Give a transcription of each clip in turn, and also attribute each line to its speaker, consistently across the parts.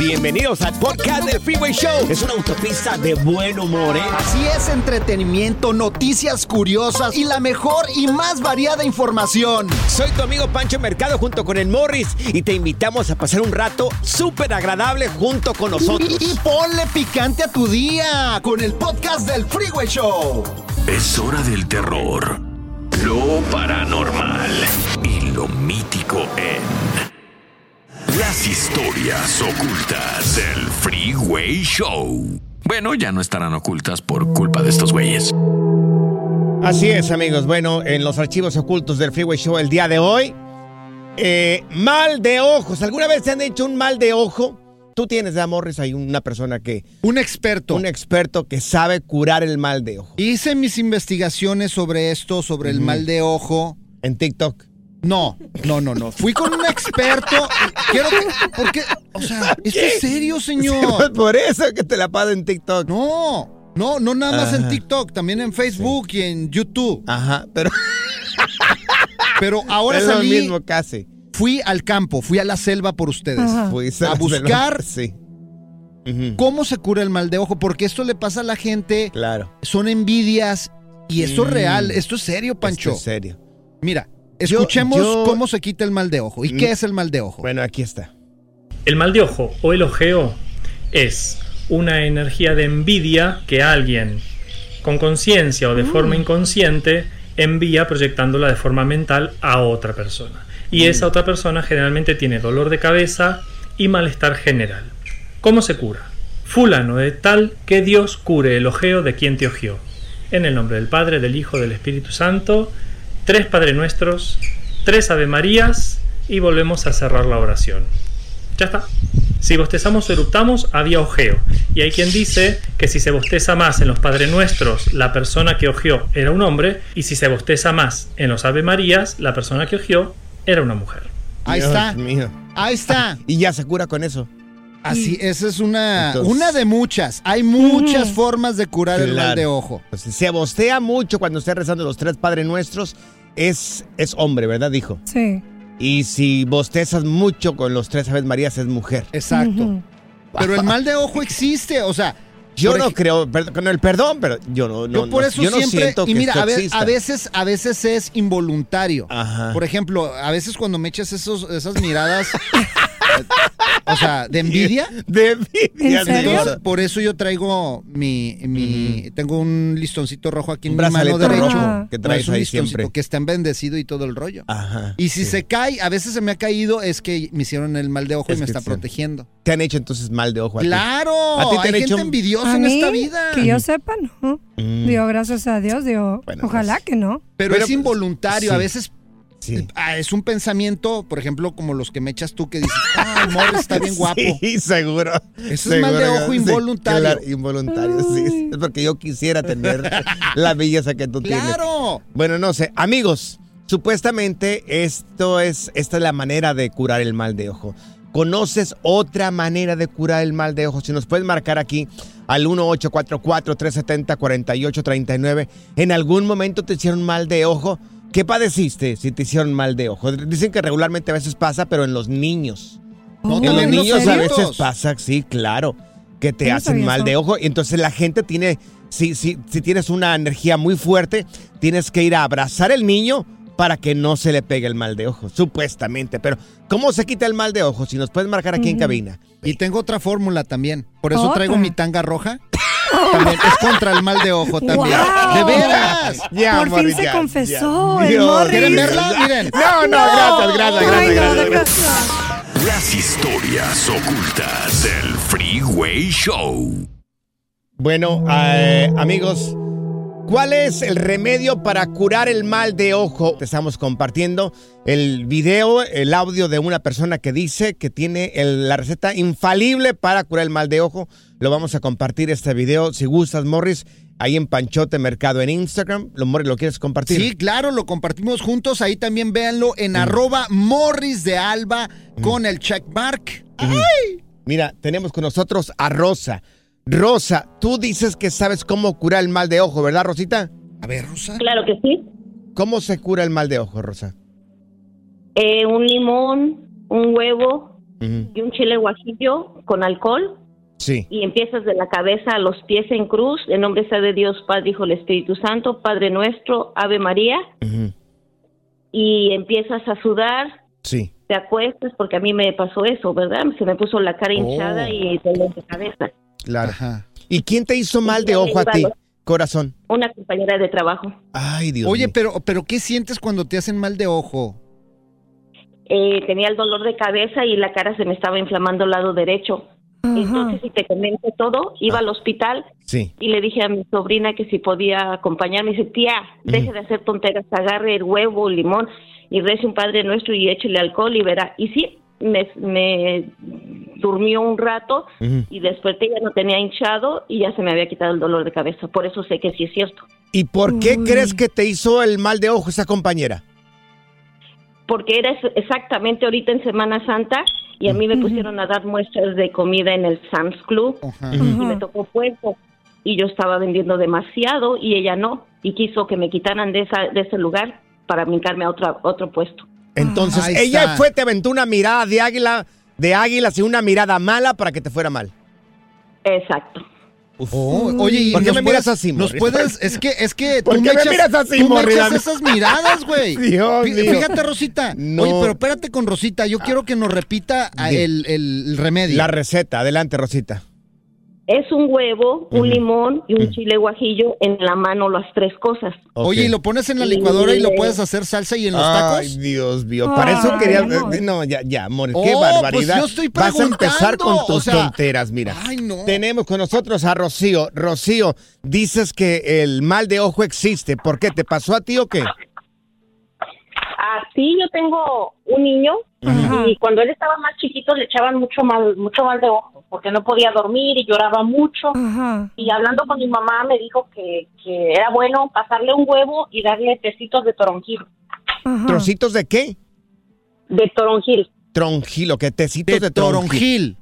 Speaker 1: Bienvenidos al podcast del Freeway Show. Es una autopista de buen humor, ¿eh?
Speaker 2: Así es, entretenimiento, noticias curiosas y la mejor y más variada información.
Speaker 1: Soy tu amigo Pancho Mercado junto con el Morris y te invitamos a pasar un rato súper agradable junto con nosotros.
Speaker 2: Y, y ponle picante a tu día con el podcast del Freeway Show.
Speaker 3: Es hora del terror, lo paranormal y lo mítico en las historias ocultas del Freeway Show. Bueno, ya no estarán ocultas por culpa de estos güeyes.
Speaker 1: Así es, amigos. Bueno, en los archivos ocultos del Freeway Show el día de hoy, eh, mal de ojos. ¿Alguna vez te han hecho un mal de ojo? Tú tienes, ¿verdad, Morris, hay una persona que...
Speaker 2: Un experto.
Speaker 1: Un experto que sabe curar el mal de ojo.
Speaker 2: Hice mis investigaciones sobre esto, sobre el mal de ojo.
Speaker 1: En TikTok.
Speaker 2: No, no, no, no. Fui con un experto. Quiero que. ¿Por qué? O sea, ¿esto es serio, señor?
Speaker 1: Por eso que te la pago en TikTok.
Speaker 2: No, no, no nada más en
Speaker 1: Ajá.
Speaker 2: TikTok, también en Facebook y en YouTube.
Speaker 1: Ajá, pero
Speaker 2: Pero ahora
Speaker 1: es lo mismo casi.
Speaker 2: Fui al campo, fui a la selva por ustedes.
Speaker 4: Ajá.
Speaker 2: A buscar
Speaker 1: Sí.
Speaker 2: Cómo se cura el mal de ojo, porque esto le pasa a la gente,
Speaker 1: Claro.
Speaker 2: son envidias y esto es
Speaker 1: Mm.
Speaker 2: real, esto es serio, Pancho.
Speaker 1: Esto es serio.
Speaker 2: Mira, escuchemos
Speaker 1: yo-
Speaker 2: cómo se quita el mal de ojo. ¿Y
Speaker 1: Mm.
Speaker 2: qué es el mal de ojo?
Speaker 1: Bueno, aquí está.
Speaker 5: El mal de ojo o el ojeo es una energía de envidia que alguien con conciencia o de forma inconsciente envía proyectándola de forma mental a otra persona. Y esa otra persona generalmente tiene dolor de cabeza y malestar general. ¿Cómo se cura? Fulano de tal que Dios cure el ojeo de quien te ojeó. En el nombre del Padre, del Hijo, del Espíritu Santo, tres Padre Nuestros, tres Ave Marías y volvemos a cerrar la oración. Ya está. Si bostezamos o eruptamos, había ojeo. Y hay quien dice que si se bosteza más en los Padre Nuestros, la persona que ojeó era un hombre, y si se bosteza más en los Ave Marías, la persona que ojeó era una mujer.
Speaker 2: Ahí
Speaker 1: Dios
Speaker 2: está.
Speaker 1: mío.
Speaker 2: Ahí está.
Speaker 1: Y ya se cura con eso.
Speaker 2: Así, esa es una,
Speaker 1: Entonces-
Speaker 2: una de muchas. Hay muchas formas de curar el mal de ojo.
Speaker 1: Pues, si se bostea mucho cuando esté rezando los tres Padre Nuestros, es, es hombre, ¿verdad? Dijo.
Speaker 4: Sí.
Speaker 1: Y si bostezas mucho con los tres Aves Marías, es mujer.
Speaker 2: Exacto. Pero el mal de ojo existe, o sea,
Speaker 1: Yo no creo, con el perdón, pero yo no, no,
Speaker 2: yo por
Speaker 1: no-
Speaker 2: eso
Speaker 1: yo no
Speaker 2: siempre
Speaker 1: siento que
Speaker 2: y mira,
Speaker 1: esto
Speaker 2: a, ve-
Speaker 1: exista.
Speaker 2: a veces a veces es involuntario.
Speaker 1: Ajá.
Speaker 2: Por ejemplo, a veces cuando me echas esos esas miradas o sea, de envidia,
Speaker 1: De envidia,
Speaker 4: ¿En serio?
Speaker 2: Por eso yo traigo mi, mi tengo un listoncito rojo aquí en
Speaker 1: Un
Speaker 2: mi mano derecho.
Speaker 4: rojo
Speaker 1: que
Speaker 2: No,
Speaker 1: traes
Speaker 2: es un
Speaker 1: ahí
Speaker 2: listoncito
Speaker 1: siempre.
Speaker 2: que está bendecido y todo el rollo.
Speaker 1: Ajá.
Speaker 2: Y si
Speaker 1: sí.
Speaker 2: se cae, a veces se me ha caído, es que me hicieron el mal de ojo
Speaker 1: Es
Speaker 2: y me está
Speaker 1: sí.
Speaker 2: protegiendo.
Speaker 1: Te han hecho entonces mal de ojo a?
Speaker 2: ¡Claro!
Speaker 1: ¿A ti te
Speaker 2: Hay
Speaker 1: han hecho
Speaker 2: gente
Speaker 1: un-
Speaker 2: envidiosa
Speaker 4: A
Speaker 2: en esta vida.
Speaker 4: que yo sepa, no.
Speaker 1: Mm.
Speaker 4: Digo, gracias a Dios, digo,
Speaker 1: Bueno,
Speaker 4: ojalá
Speaker 1: pues,
Speaker 4: que no.
Speaker 2: Pero,
Speaker 1: Pero,
Speaker 2: es involuntario.
Speaker 1: sí.
Speaker 2: A veces
Speaker 1: Sí.
Speaker 2: ah, es un pensamiento, por ejemplo, como los que me echas tú que dices, ah, el morro está bien guapo.
Speaker 1: Sí, seguro.
Speaker 2: Eso es mal de
Speaker 1: Seguro
Speaker 2: ojo
Speaker 1: sí,
Speaker 2: involuntario.
Speaker 1: claro, involuntario, sí. Es porque yo quisiera tener la belleza que tú tienes.
Speaker 2: ¡Claro!
Speaker 1: Bueno, no sé. Amigos, supuestamente esto es, esta es la manera de curar el mal de ojo. ¿Conoces otra manera de curar el mal de ojo? Si nos puedes marcar aquí al 1844-370-4839. ¿En algún momento te hicieron mal de ojo? ¿Qué padeciste si te hicieron mal de ojo? Dicen que regularmente a veces pasa, pero en los niños.
Speaker 2: No,
Speaker 1: en los niños a veces pasa, sí, claro, que te hacen
Speaker 4: sabía
Speaker 1: mal
Speaker 4: eso.
Speaker 1: de ojo. Y entonces la gente tiene, si, si, si tienes una energía muy fuerte, tienes que ir a abrazar al niño para que no se le pegue el mal de ojo, supuestamente. Pero, ¿cómo se quita el mal de ojo? Si nos puedes marcar aquí en cabina.
Speaker 2: Y tengo otra fórmula también. Por eso
Speaker 4: ¿Otra?
Speaker 2: traigo mi tanga roja. También es contra el mal de ojo también. ¡De veras!
Speaker 4: Por fin se
Speaker 1: ya,
Speaker 4: confesó
Speaker 1: ya.
Speaker 4: el. Morris.
Speaker 2: ¿Quieren verla? Miren.
Speaker 1: No, no, gracias, gracias,
Speaker 4: Ay,
Speaker 1: gracias,
Speaker 4: no,
Speaker 1: gracias.
Speaker 3: Las historias ocultas del Freeway Show.
Speaker 1: Bueno, eh, amigos, ¿cuál es el remedio para curar el mal de ojo? Te estamos compartiendo el video, el audio de una persona que dice que tiene el- la receta infalible para curar el mal de ojo. Lo vamos a compartir este video, si gustas, Morris, ahí en Panchote Mercado en Instagram. Lo, Morris, ¿lo quieres compartir?
Speaker 2: Sí, claro, lo compartimos juntos. Ahí también véanlo en arroba Morris de Alba con el checkmark. ¡Ay!
Speaker 1: Mira, tenemos con nosotros a Rosa. Rosa, tú dices que sabes cómo curar el mal de ojo, ¿verdad, Rosita?
Speaker 2: A ver, Rosa.
Speaker 6: Claro que sí.
Speaker 1: ¿Cómo se cura el mal de ojo, Rosa?
Speaker 6: Eh, un limón, un huevo y un chile guajillo con alcohol
Speaker 1: Sí.
Speaker 6: y empiezas de la cabeza a los pies en cruz. En nombre sea de Dios, Padre, Hijo, el Espíritu Santo, Padre nuestro, Ave María. Y empiezas a sudar,
Speaker 1: Sí.
Speaker 6: te acuestas, porque a mí me pasó eso, ¿verdad? Se me puso la cara hinchada
Speaker 2: Oh.
Speaker 6: y dolor de cabeza.
Speaker 1: Claro.
Speaker 2: Ajá.
Speaker 1: ¿Y quién te hizo mal de ojo a ti, corazón?
Speaker 6: Una compañera de trabajo.
Speaker 1: Ay, Dios
Speaker 2: Oye,
Speaker 1: mío.
Speaker 2: pero, pero ¿qué sientes cuando te hacen mal de ojo?
Speaker 6: Eh, tenía el dolor de cabeza y la cara se me estaba inflamando al lado derecho.
Speaker 4: Ajá.
Speaker 6: Entonces, si te comento todo, iba al hospital
Speaker 1: Sí.
Speaker 6: y le dije a mi sobrina que si podía acompañarme. Dice, tía, deje de hacer tonteras, agarre el huevo, el limón y rece un Padre Nuestro y échele alcohol y verá. Y sí, me, me durmió un rato
Speaker 1: Ujú.
Speaker 6: y desperté, ya no tenía hinchado y ya se me había quitado el dolor de cabeza. Por eso sé que sí es cierto.
Speaker 1: ¿Y por qué
Speaker 4: Uy.
Speaker 1: crees que te hizo el mal de ojo esa compañera?
Speaker 6: Porque era exactamente ahorita en Semana Santa y a mí me pusieron a dar muestras de comida en el Sam's Club y me tocó puesto y yo estaba vendiendo demasiado y ella no y quiso que me quitaran de esa de ese lugar para brincarme a otro otro puesto.
Speaker 1: Entonces,
Speaker 2: Ahí
Speaker 1: ella
Speaker 2: está.
Speaker 1: fue, te aventó una mirada de águila, de águilas y una mirada mala para que te fuera mal.
Speaker 6: Exacto.
Speaker 2: Oh, oye, y
Speaker 1: ¿Por qué
Speaker 2: nos
Speaker 1: me miras así,
Speaker 2: Nos
Speaker 1: Morris?
Speaker 2: puedes, es que, es que
Speaker 1: ¿Por
Speaker 2: tú
Speaker 1: qué me
Speaker 2: echas-
Speaker 1: miras así,
Speaker 2: tú me echas esas miradas, güey.
Speaker 1: Dios
Speaker 2: Fí-
Speaker 1: mío.
Speaker 2: Fíjate, Rosita.
Speaker 1: No.
Speaker 2: Oye, pero espérate con Rosita. Yo quiero que nos repita ah, el, el remedio.
Speaker 1: La receta, adelante, Rosita.
Speaker 6: Es un huevo, un limón y un chile guajillo en la mano las tres cosas.
Speaker 2: Oye, y lo pones en la licuadora y lo puedes hacer salsa y en los
Speaker 1: Ay,
Speaker 2: tacos.
Speaker 1: Dios mío. Para eso
Speaker 4: Ay,
Speaker 1: quería.
Speaker 4: amor.
Speaker 1: No, ya, ya, amor. Qué
Speaker 2: Oh,
Speaker 1: barbaridad.
Speaker 2: pues yo estoy
Speaker 1: Vas a empezar con tus
Speaker 2: o sea,
Speaker 1: tonteras, mira.
Speaker 2: ay, no.
Speaker 1: Tenemos con nosotros a Rocío. Rocío, dices que el mal de ojo existe. ¿Por qué? ¿Te pasó a ti o qué?
Speaker 6: Así yo tengo un niño
Speaker 4: Ajá.
Speaker 6: y cuando él estaba más chiquito le echaban mucho mal mucho mal de ojo porque no podía dormir y lloraba mucho.
Speaker 4: Ajá.
Speaker 6: Y hablando con mi mamá me dijo que, que era bueno pasarle un huevo y darle tecitos de toronjil.
Speaker 4: Ajá.
Speaker 1: ¿Trocitos de qué?
Speaker 6: De toronjil.
Speaker 1: Tronjilo, que tecitos
Speaker 2: De
Speaker 1: de, toronjil.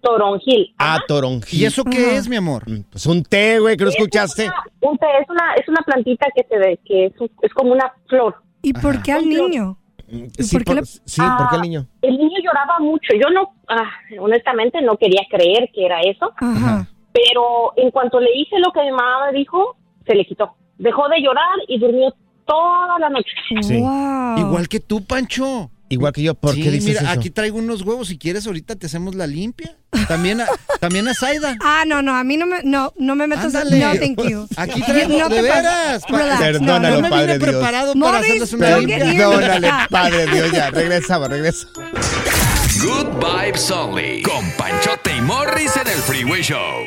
Speaker 2: toronjil.
Speaker 1: Ah, toronjil.
Speaker 2: ¿Y eso qué
Speaker 4: Ajá.
Speaker 2: es, mi amor?
Speaker 1: Mm, Pues un té, güey, que no escuchaste.
Speaker 6: Es una, un té, es una, es una plantita que se ve, que es, un- es como una flor.
Speaker 4: ¿Y por qué al niño?
Speaker 1: Mm,
Speaker 4: ¿Y
Speaker 1: Sí,
Speaker 4: por qué
Speaker 1: por,
Speaker 4: le-
Speaker 1: sí, ¿por qué el niño?
Speaker 6: El niño lloraba mucho. Yo no, ah, honestamente no quería creer que era eso,
Speaker 4: Ajá.
Speaker 6: pero en cuanto le hice lo que mi mamá me dijo, se le quitó. Dejó de llorar y durmió toda la noche.
Speaker 1: Sí.
Speaker 4: Wow.
Speaker 2: Igual que tú, Pancho.
Speaker 1: Igual que yo, ¿por
Speaker 2: sí,
Speaker 1: qué dices
Speaker 2: mira,
Speaker 1: eso?
Speaker 2: aquí traigo unos huevos. Si quieres, ahorita te hacemos la limpia. También a, también a Zaida.
Speaker 4: Ah, no, no, a mí no me, no, no me metas.
Speaker 2: Ándale.
Speaker 4: No, thank you.
Speaker 2: Aquí traigo,
Speaker 4: No
Speaker 2: de veras. pa-
Speaker 1: Perdónalo,
Speaker 4: no, no.
Speaker 2: me
Speaker 1: Padre
Speaker 2: vine
Speaker 1: Dios.
Speaker 2: preparado para
Speaker 4: Morris,
Speaker 2: hacerles una limpia.
Speaker 1: Perdónale. Padre Dios, ya, regresamos, regresa.
Speaker 3: Good Vibes Only. Con Panchote y Morris en el Freeway Show.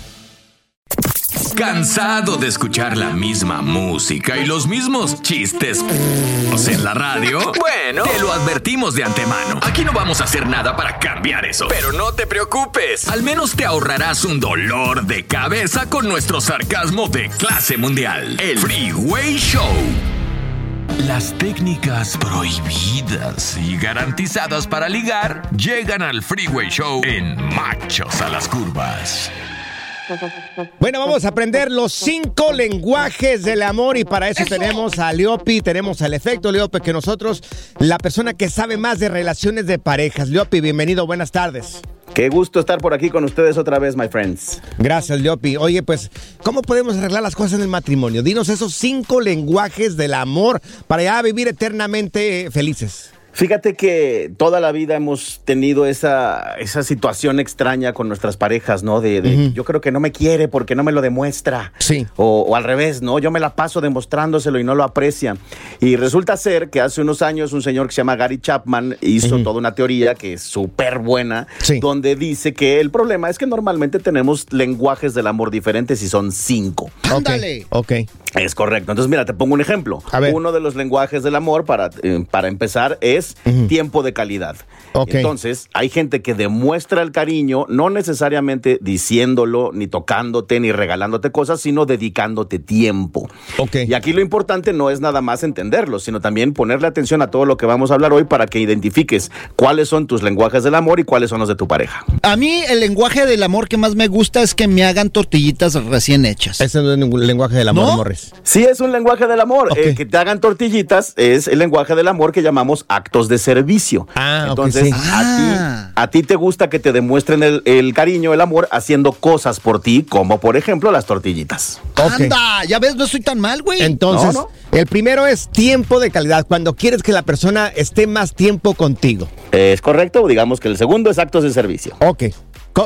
Speaker 3: ¿Cansado de escuchar la misma música y los mismos chistes en la radio? Bueno, te lo advertimos de antemano. Aquí no vamos a hacer nada para cambiar eso. Pero no te preocupes. Al menos te ahorrarás un dolor de cabeza con nuestro sarcasmo de clase mundial. El Freeway Show. Las técnicas prohibidas y garantizadas para ligar llegan al Freeway Show en Machos a las Curvas.
Speaker 1: Bueno, vamos a aprender los cinco lenguajes del amor y para eso, tenemos a Leopi, tenemos al efecto Leopi, que nosotros, la persona que sabe más de relaciones de parejas. Leopi, bienvenido, buenas tardes.
Speaker 7: Qué gusto estar por aquí con ustedes otra vez, my friends.
Speaker 1: Gracias, Leopi. Oye, pues, ¿cómo podemos arreglar las cosas en el matrimonio? Dinos esos cinco lenguajes del amor para ya vivir eternamente felices.
Speaker 7: Fíjate que toda la vida hemos tenido esa, esa situación extraña con nuestras parejas, ¿no? De, yo creo que no me quiere porque no me lo demuestra.
Speaker 1: Sí.
Speaker 7: O, o al revés, ¿no? Yo me la paso demostrándoselo y no lo aprecia. Y resulta ser que hace unos años un señor que se llama Gary Chapman hizo toda una teoría que es súper buena,
Speaker 1: Sí.
Speaker 7: donde dice que el problema es que normalmente tenemos lenguajes del amor diferentes y son cinco.
Speaker 2: Ándale.
Speaker 1: Ok.
Speaker 7: Es correcto. Entonces, mira, te pongo un ejemplo.
Speaker 1: A ver.
Speaker 7: Uno de los lenguajes del amor, para, eh, para empezar, es tiempo de calidad. Entonces, hay gente que demuestra el cariño, no necesariamente diciéndolo, ni tocándote, ni regalándote cosas, sino dedicándote tiempo.
Speaker 1: Ok.
Speaker 7: Y aquí lo importante no es nada más entenderlo, sino también ponerle atención a todo lo que vamos a hablar hoy para que identifiques cuáles son tus lenguajes del amor y cuáles son los de tu pareja.
Speaker 2: A mí el lenguaje del amor que más me gusta es que me hagan tortillitas recién hechas.
Speaker 1: Ese no es ningún lenguaje del amor,
Speaker 2: ¿No?
Speaker 1: Morris.
Speaker 7: Sí, es un lenguaje del amor. Eh, que te hagan tortillitas es el lenguaje del amor que llamamos actos de servicio.
Speaker 1: Ah, ok,
Speaker 7: Entonces,
Speaker 1: sí.
Speaker 7: a,
Speaker 2: Ah.
Speaker 7: ti, a ti te gusta que te demuestren el, el cariño, el amor, haciendo cosas por ti, como por ejemplo las tortillitas.
Speaker 1: Ok.
Speaker 2: Anda, ya ves, no estoy tan mal, güey.
Speaker 1: Entonces,
Speaker 7: No,
Speaker 1: el primero es tiempo de calidad, cuando quieres que la persona esté más tiempo contigo.
Speaker 7: Es correcto, digamos que el segundo es actos de servicio.
Speaker 1: Ok.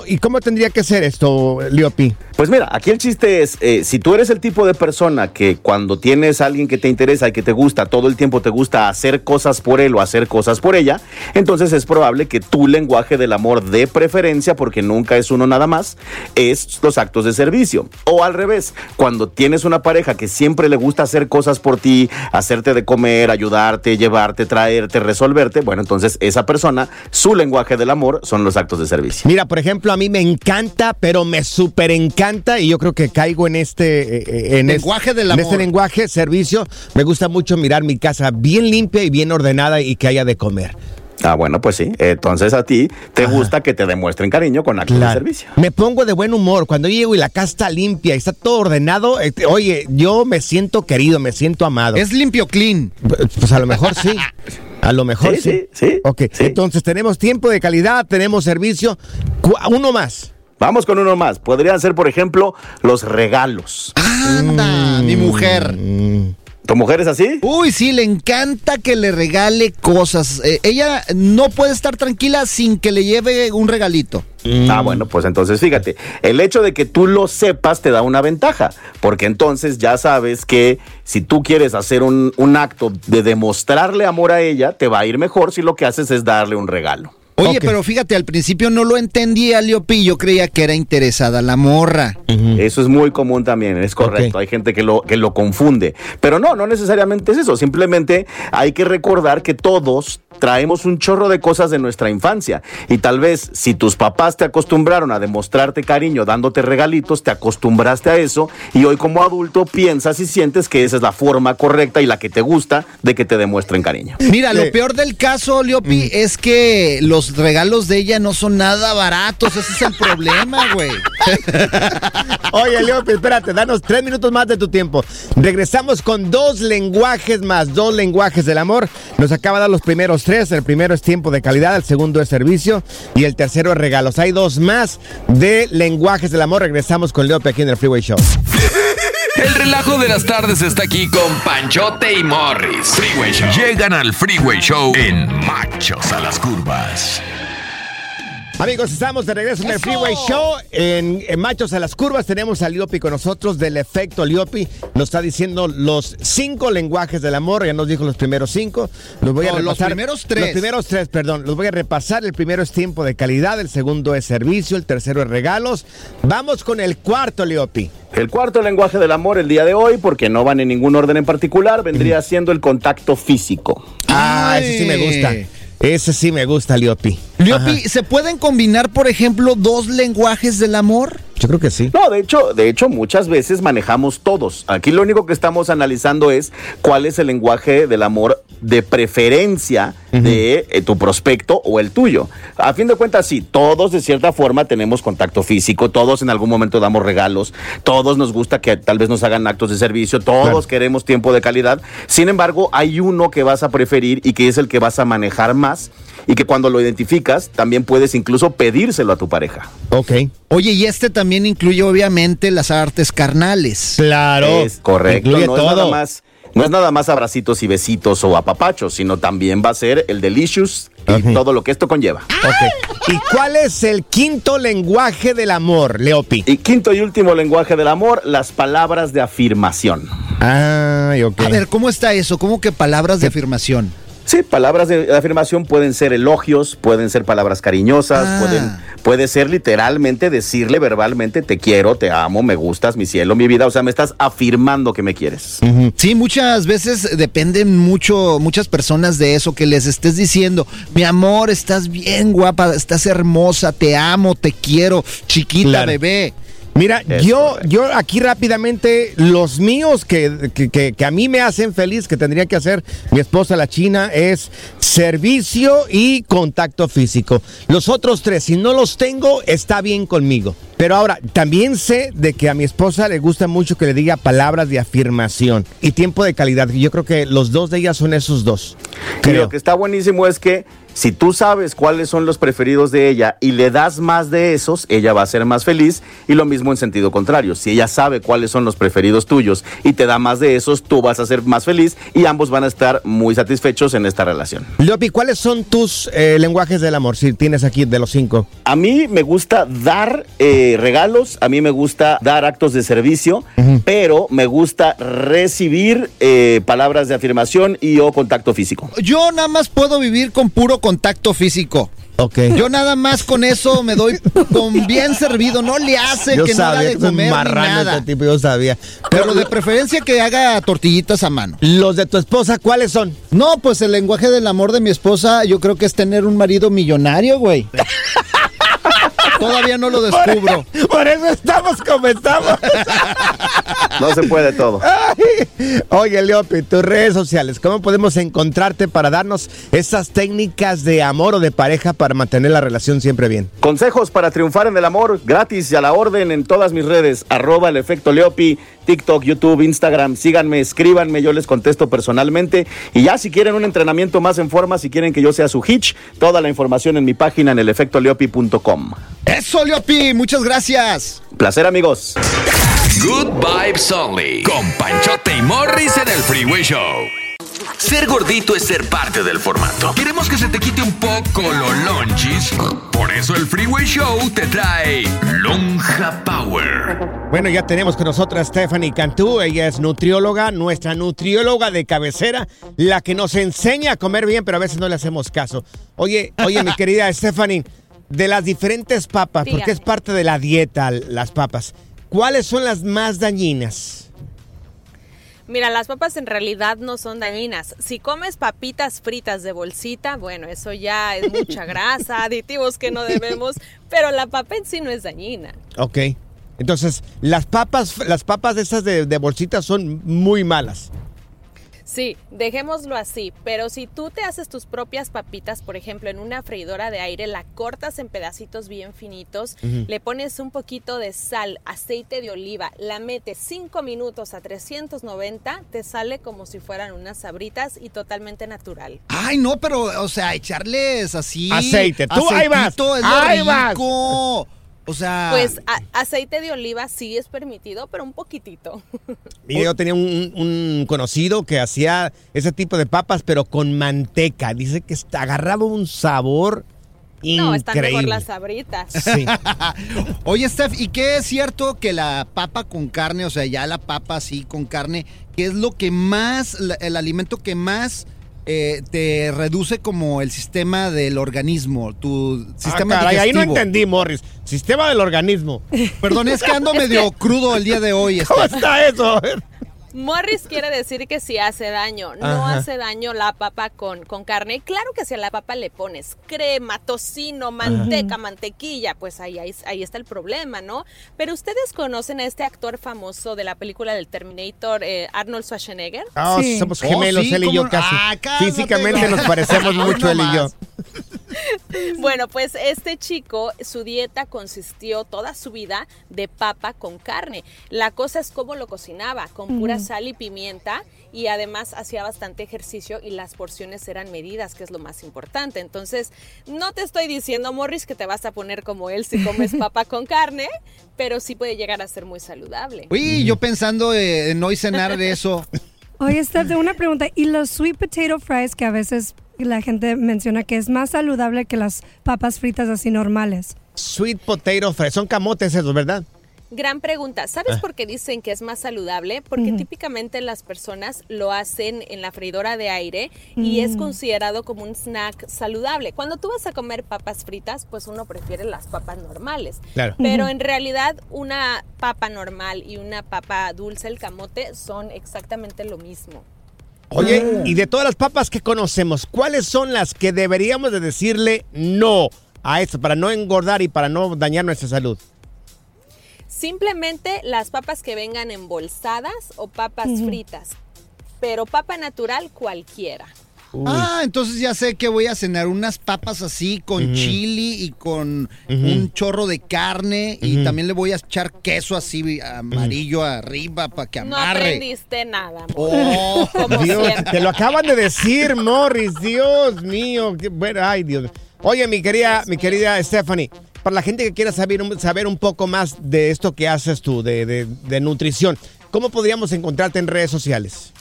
Speaker 1: ¿Y cómo tendría que ser esto, Leopi?
Speaker 7: Pues mira, aquí el chiste es, eh, si tú eres el tipo de persona que cuando tienes a alguien que te interesa y que te gusta, todo el tiempo te gusta hacer cosas por él o hacer cosas por ella, entonces es probable que tu lenguaje del amor de preferencia, porque nunca es uno nada más, es los actos de servicio. O al revés, cuando tienes una pareja que siempre le gusta hacer cosas por ti, hacerte de comer, ayudarte, llevarte, traerte, resolverte, bueno, entonces esa persona, su lenguaje del amor son los actos de servicio.
Speaker 1: Mira, por ejemplo, a mí me encanta, pero me súper encanta y yo creo que caigo en este... eh, en
Speaker 2: Lenguaje
Speaker 1: este,
Speaker 2: del
Speaker 1: en
Speaker 2: amor.
Speaker 1: este lenguaje, servicio. Me gusta mucho mirar mi casa bien limpia y bien ordenada y que haya de comer.
Speaker 7: Ah, bueno, pues sí. Entonces a ti te
Speaker 1: Ajá.
Speaker 7: gusta que te demuestren cariño con actos de
Speaker 1: Claro.
Speaker 7: servicio.
Speaker 1: Me pongo de buen humor. Cuando yo llego y la casa está limpia y está todo ordenado, este, oye, yo me siento querido, me siento amado.
Speaker 2: Es limpio clean.
Speaker 1: Pues a lo mejor sí. A lo mejor
Speaker 7: Sí,
Speaker 1: sí.
Speaker 7: sí, sí,
Speaker 1: Ok,
Speaker 7: sí.
Speaker 1: entonces tenemos tiempo de calidad, tenemos servicio. Uno más.
Speaker 7: Vamos con uno más. Podrían ser, por ejemplo, los regalos.
Speaker 2: Anda, mi mujer.
Speaker 1: Mm,
Speaker 7: ¿Tu mujer es así?
Speaker 2: Uy, sí, le encanta que le regale cosas. Eh, ella no puede estar tranquila sin que le lleve un regalito.
Speaker 7: Ah, bueno, pues entonces fíjate, el hecho de que tú lo sepas te da una ventaja, porque entonces ya sabes que si tú quieres hacer un, un acto de demostrarle amor a ella, te va a ir mejor si lo que haces es darle un regalo.
Speaker 2: Oye, pero fíjate, al principio no lo entendía, Leopi. Yo creía que era interesada la morra.
Speaker 7: Eso es muy común también, es correcto. Hay gente que lo, que lo confunde. Pero no, no necesariamente es eso. Simplemente hay que recordar que todos traemos un chorro de cosas de nuestra infancia. Y tal vez si tus papás te acostumbraron a demostrarte cariño dándote regalitos, te acostumbraste a eso y hoy como adulto piensas y sientes que esa es la forma correcta y la que te gusta de que te demuestren cariño.
Speaker 2: Mira,
Speaker 1: Sí.
Speaker 2: lo peor del caso, Leopi, es que los regalos de ella no son nada baratos. Ese es el problema, güey.
Speaker 1: Oye, Leopi, espérate, danos tres minutos más de tu tiempo. Regresamos con dos lenguajes más, dos lenguajes del amor. Nos acaba de dar los primeros tres. El primero es tiempo de calidad, el segundo es servicio y el tercero es regalos. Hay dos más de lenguajes del amor. Regresamos con Leopi aquí en el Freeway Show.
Speaker 3: El relajo de las tardes está aquí con Panchote y Morris. Freeway Show. Llegan al Freeway Show en Machos a las Curvas.
Speaker 1: Amigos, estamos de regreso en el Freeway Show. En, en Machos a las Curvas tenemos a Liopi con nosotros del efecto Liopi. Nos está diciendo los cinco lenguajes del amor. Ya nos dijo los primeros cinco. Los voy a
Speaker 2: No, los
Speaker 1: repasar.
Speaker 2: primeros tres.
Speaker 1: Los primeros tres, perdón. Los voy a repasar. El primero es tiempo de calidad. El segundo es servicio. El tercero es regalos. Vamos con el cuarto, Liopi.
Speaker 7: El cuarto lenguaje del amor el día de hoy, porque no van en ningún orden en particular, vendría siendo el contacto físico.
Speaker 1: Ah,
Speaker 2: Ay.
Speaker 1: ese sí me gusta. Ese sí me gusta, Liopi.
Speaker 2: Leopi,
Speaker 1: Ajá.
Speaker 2: ¿se pueden combinar, por ejemplo, dos lenguajes del amor?
Speaker 1: Yo creo que sí.
Speaker 7: No, de hecho, de hecho, muchas veces manejamos todos. Aquí lo único que estamos analizando es cuál es el lenguaje del amor de preferencia de eh, tu prospecto o el tuyo. A fin de cuentas, sí, todos de cierta forma tenemos contacto físico, todos en algún momento damos regalos, todos nos gusta que tal vez nos hagan actos de servicio, todos
Speaker 1: Claro.
Speaker 7: queremos tiempo de calidad. Sin embargo, hay uno que vas a preferir y que es el que vas a manejar más y que cuando lo identificas también puedes incluso pedírselo a tu pareja.
Speaker 1: Ok.
Speaker 2: Oye, y este también incluye obviamente las artes carnales.
Speaker 1: Claro.
Speaker 7: Es correcto.
Speaker 1: Incluye
Speaker 7: no es nada
Speaker 1: todo.
Speaker 7: más. No es nada más abracitos y besitos o apapachos, sino también va a ser el delicious y
Speaker 1: Ajá.
Speaker 7: todo lo que esto conlleva.
Speaker 1: Ok. ¿Y cuál es el quinto lenguaje del amor, Leopi?
Speaker 7: Y quinto y último lenguaje del amor, las palabras de afirmación.
Speaker 1: Ay, ok.
Speaker 2: A ver, ¿cómo está eso? ¿Cómo que palabras de afirmación?
Speaker 7: Sí, palabras de, afirmación pueden ser elogios, pueden ser palabras cariñosas,
Speaker 2: Ah.
Speaker 7: pueden, puede ser literalmente decirle verbalmente te quiero, te amo, me gustas, mi cielo, mi vida. O sea, me estás afirmando que me quieres.
Speaker 2: Sí, muchas veces dependen mucho, muchas personas de eso, que les estés diciendo, mi amor, estás bien guapa, estás hermosa, te amo, te quiero, chiquita,
Speaker 1: Claro.
Speaker 2: bebé.
Speaker 1: Mira,
Speaker 7: Es
Speaker 1: yo,
Speaker 7: correcto.
Speaker 1: yo aquí rápidamente, los míos que, que, que- que a mí me hacen feliz, que tendría que hacer mi esposa la china, es servicio y contacto físico. Los otros tres, si no los tengo, está bien conmigo. Pero ahora, también sé de que a mi esposa le gusta mucho que le diga palabras de afirmación y tiempo de calidad. Y Yo creo que los dos de ellas son esos dos.
Speaker 7: Y
Speaker 1: Creo.
Speaker 7: lo que está buenísimo es que si tú sabes cuáles son los preferidos de ella y le das más de esos, ella va a ser más feliz. Y lo mismo en sentido contrario. Si ella sabe cuáles son los preferidos tuyos y te da más de esos, tú vas a ser más feliz y ambos van a estar muy satisfechos en esta relación.
Speaker 1: Leopi, ¿cuáles son tus eh, lenguajes del amor? Si tienes aquí de los cinco.
Speaker 7: A mí me gusta dar eh, regalos, a mí me gusta dar actos de servicio, pero me gusta recibir eh, palabras de afirmación y o contacto físico.
Speaker 2: Yo nada más puedo vivir con puro contacto físico.
Speaker 1: Ok.
Speaker 2: Yo nada más con eso me doy con bien servido, no le hace
Speaker 1: Yo
Speaker 2: que nada
Speaker 1: sabía
Speaker 2: de
Speaker 1: que es
Speaker 2: comer ni nada.
Speaker 1: este tipo, yo sabía.
Speaker 2: Pero de preferencia que haga tortillitas a mano.
Speaker 1: Los de tu esposa, ¿cuáles son?
Speaker 2: No, pues el lenguaje del amor de mi esposa yo creo que es tener un marido millonario, güey. Todavía no lo descubro.
Speaker 1: Por eso estamos como estamos.
Speaker 7: No se puede todo.
Speaker 1: Ay. Oye, Leopi, tus redes sociales, ¿cómo podemos encontrarte para darnos esas técnicas de amor o de pareja para mantener la relación siempre bien?
Speaker 7: Consejos para triunfar en el amor, gratis y a la orden en todas mis redes, arroba el efecto Leopi, TikTok, YouTube, Instagram, síganme, escríbanme, yo les contesto personalmente. Y ya si quieren un entrenamiento más en forma, si quieren que yo sea su hitch, toda la información en mi página en elefectoleopi.com.
Speaker 2: Eso, Leopi, muchas gracias.
Speaker 7: Placer amigos.
Speaker 3: Good Vibes Only. Con Panchote y Morris en el Freeway Show. Ser gordito es ser parte del formato. Queremos que se te quite un poco los lonchis. Por eso el Freeway Show te trae Lonja Power.
Speaker 1: Bueno, ya tenemos con nosotros a Stephanie Cantú. Ella es nutrióloga, nuestra nutrióloga de cabecera, la que nos enseña a comer bien, pero a veces no le hacemos caso. Oye, oye, mi querida Stephanie, de las diferentes papas, porque es parte de la dieta las papas, ¿cuáles son las más dañinas?
Speaker 8: Mira, las papas en realidad no son dañinas. Si comes papitas fritas de bolsita, bueno, eso ya es mucha grasa, aditivos que no debemos, pero la papa en sí no es dañina.
Speaker 1: Ok. Entonces, las papas, las papas de esas de, de bolsita son muy malas.
Speaker 8: Sí, dejémoslo así, pero si tú te haces tus propias papitas, por ejemplo, en una freidora de aire, la cortas en pedacitos bien finitos, le pones un poquito de sal, aceite de oliva, la metes 5 minutos a 390, te sale como si fueran unas sabritas y totalmente natural.
Speaker 2: Ay, no, pero, o sea, echarles así.
Speaker 1: Aceite. Tú, ahí vas.
Speaker 2: aceitito Es lo
Speaker 1: Ahí vas.
Speaker 2: O sea.
Speaker 8: Pues a- aceite de oliva sí es permitido, pero un poquitito.
Speaker 1: Mira, yo tenía un, un conocido que hacía ese tipo de papas, pero con manteca. Dice que está- agarraba un sabor
Speaker 8: No, están mejor
Speaker 1: increíble.
Speaker 8: las sabritas.
Speaker 1: Sí.
Speaker 2: Oye, Steph, ¿y qué es cierto que la papa con carne, o sea, ya la papa así con carne, qué es lo que más, el alimento que más eh, te reduce como el sistema del organismo, tu sistema
Speaker 1: Ah, caray, ahí no
Speaker 2: digestivo?
Speaker 1: entendí, Morris. Sistema del organismo.
Speaker 2: Perdón, es que ando medio crudo el día de hoy.
Speaker 1: ¿Cómo
Speaker 2: Steph.
Speaker 1: está eso?
Speaker 8: Morris quiere decir que sí hace daño. No
Speaker 2: Ajá.
Speaker 8: hace daño la papa con, con carne. Claro que si a la papa le pones crema, tocino, manteca, mantequilla, pues ahí, ahí, ahí está el problema, ¿no? Pero ustedes conocen a este actor famoso de la película del Terminator, eh, Arnold Schwarzenegger.
Speaker 1: Ah, somos gemelos, él y yo casi. Físicamente nos parecemos mucho él y yo.
Speaker 8: Bueno, pues este chico, su dieta consistió toda su vida de papa con carne. La cosa es cómo lo cocinaba, con pura sal y pimienta y además hacía bastante ejercicio y las porciones eran medidas, que es lo más importante. Entonces, no te estoy diciendo, Morris, que te vas a poner como él si comes papa con carne, pero sí puede llegar a ser muy saludable.
Speaker 2: Uy, yo pensando eh, en hoy cenar de eso.
Speaker 4: Oye, Steph, tengo una pregunta. ¿Y los sweet potato fries que a veces la gente menciona que es más saludable que las papas fritas así normales?
Speaker 1: Sweet potato fries. Son camotes esos, ¿verdad?
Speaker 8: Gran pregunta. ¿Sabes
Speaker 1: Ah.
Speaker 8: por qué dicen que es más saludable? Porque típicamente las personas lo hacen en la freidora de aire y es
Speaker 4: Mm.
Speaker 8: considerado como un snack saludable. Cuando tú vas a comer papas fritas, pues uno prefiere las papas normales.
Speaker 1: Claro.
Speaker 8: Pero en realidad una papa normal y una papa dulce, el camote, son exactamente lo mismo.
Speaker 1: Oye, y de todas las papas que conocemos, ¿cuáles son las que deberíamos de decirle no a esto para no engordar y para no dañar nuestra salud?
Speaker 8: Simplemente las papas que vengan embolsadas o papas fritas. Pero papa natural cualquiera.
Speaker 2: Ah, entonces ya sé que voy a cenar unas papas así con
Speaker 1: Ujú.
Speaker 2: chili y con un chorro de carne y también le voy a echar queso así amarillo arriba para que
Speaker 8: No
Speaker 2: amarre.
Speaker 8: aprendiste nada.
Speaker 2: Oh,
Speaker 8: Como
Speaker 1: Dios,
Speaker 8: siempre.
Speaker 1: te lo acaban de decir, Morris. Dios mío. qué bueno, ay, Dios. Oye, mi querida, mi querida Stephanie, para la gente que quiera saber, un- saber un poco más de esto que haces tú, de, de- de nutrición, ¿cómo podríamos encontrarte en redes sociales?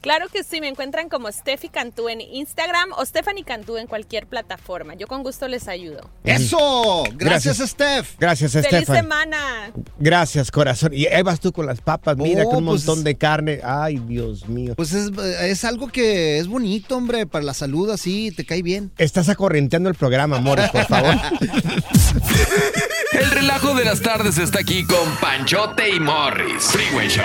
Speaker 8: Claro que sí, me encuentran como Steffi Cantú en Instagram o Stephanie Cantú en cualquier plataforma. Yo con gusto les ayudo.
Speaker 2: ¡Eso! Gracias,
Speaker 1: Gracias.
Speaker 2: Steph.
Speaker 1: Gracias,
Speaker 8: ¡Feliz
Speaker 1: Stephanie.
Speaker 8: semana!
Speaker 1: Gracias, corazón. Y ahí vas tú con las papas, mira,
Speaker 2: Oh,
Speaker 1: con un
Speaker 2: pues-
Speaker 1: montón de carne. Ay, Dios mío.
Speaker 2: Pues es, es algo que es bonito, hombre, para la salud así, te cae bien.
Speaker 1: Estás acorrienteando el programa, Morris, por favor.
Speaker 3: El relajo de las tardes está aquí con Panchote y Morris. Freeway Show.